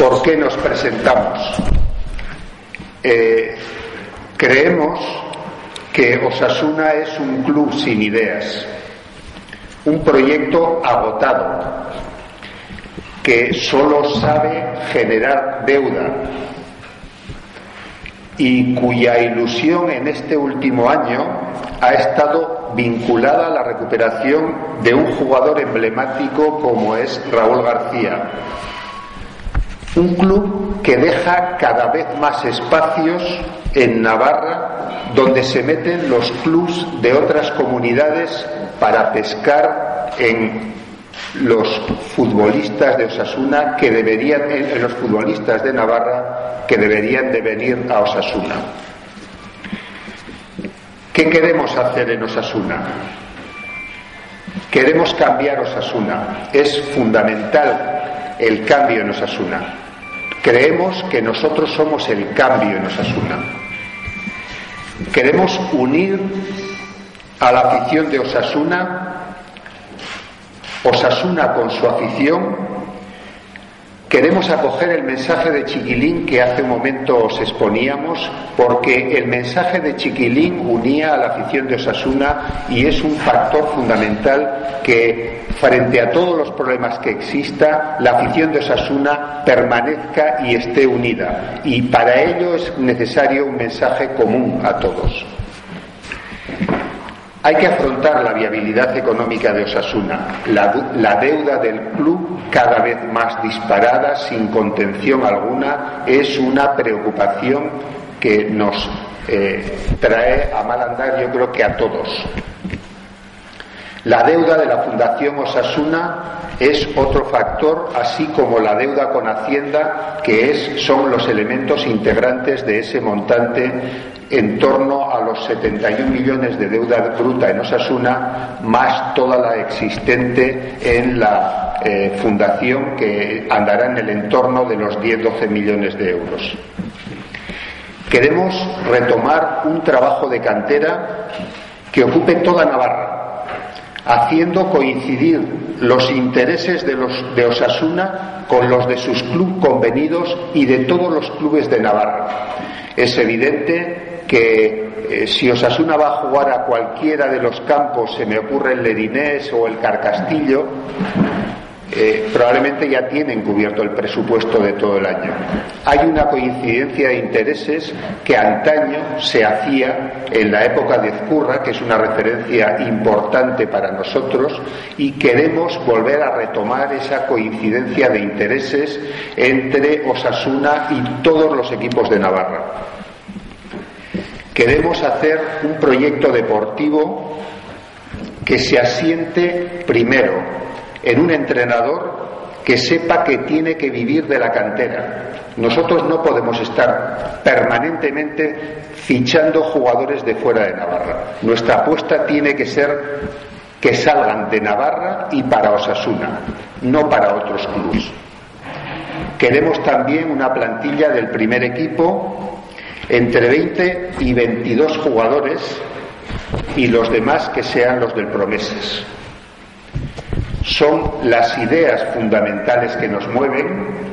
¿Por qué nos presentamos? Eh, creemos que Osasuna es un club sin ideas, un proyecto agotado, que solo sabe generar deuda y cuya ilusión en este último año ha estado vinculada a la recuperación de un jugador emblemático como es Raúl García. Un club que deja cada vez más espacios en Navarra donde se meten los clubs de otras comunidades para pescar en los futbolistas de Osasuna que deberían, en los futbolistas de Navarra que deberían de venir a Osasuna. ¿Qué queremos hacer en Osasuna? Queremos cambiar Osasuna. Es fundamental el cambio en Osasuna. Creemos que nosotros somos el cambio en Osasuna. Queremos unir a la afición de Osasuna Osasuna con su afición, queremos acoger el mensaje de Chiquilín que hace un momento os exponíamos, porque el mensaje de Chiquilín unía a la afición de Osasuna y es un factor fundamental que frente a todos los problemas que exista, la afición de Osasuna permanezca y esté unida. Y para ello es necesario un mensaje común a todos. Hay que afrontar la viabilidad económica de Osasuna, la, deuda del club cada vez más disparada, sin contención alguna, es una preocupación que nos eh, trae a mal andar yo creo que a todos. La deuda de la Fundación Osasuna es otro factor, así como la deuda con Hacienda, que es, son los elementos integrantes de ese montante en torno a los 71 millones de deuda bruta en Osasuna, más toda la existente en la eh, fundación, que andará en el entorno de los 10-12 millones de euros. Queremos retomar un trabajo de cantera que ocupe toda Navarra haciendo coincidir los intereses de, los, de Osasuna con los de sus clubes convenidos y de todos los clubes de Navarra. Es evidente que eh, si Osasuna va a jugar a cualquiera de los campos, se me ocurre el Ledinés o el Carcastillo, eh, probablemente ya tienen cubierto el presupuesto de todo el año. Hay una coincidencia de intereses que antaño se hacía en la época de Ezcurra, que es una referencia importante para nosotros, y queremos volver a retomar esa coincidencia de intereses entre Osasuna y todos los equipos de Navarra. Queremos hacer un proyecto deportivo que se asiente primero en un entrenador que sepa que tiene que vivir de la cantera. Nosotros no podemos estar permanentemente fichando jugadores de fuera de Navarra. Nuestra apuesta tiene que ser que salgan de Navarra y para Osasuna, no para otros clubes. Queremos también una plantilla del primer equipo entre 20 y 22 jugadores y los demás que sean los del Promesas. Son las ideas fundamentales que nos mueven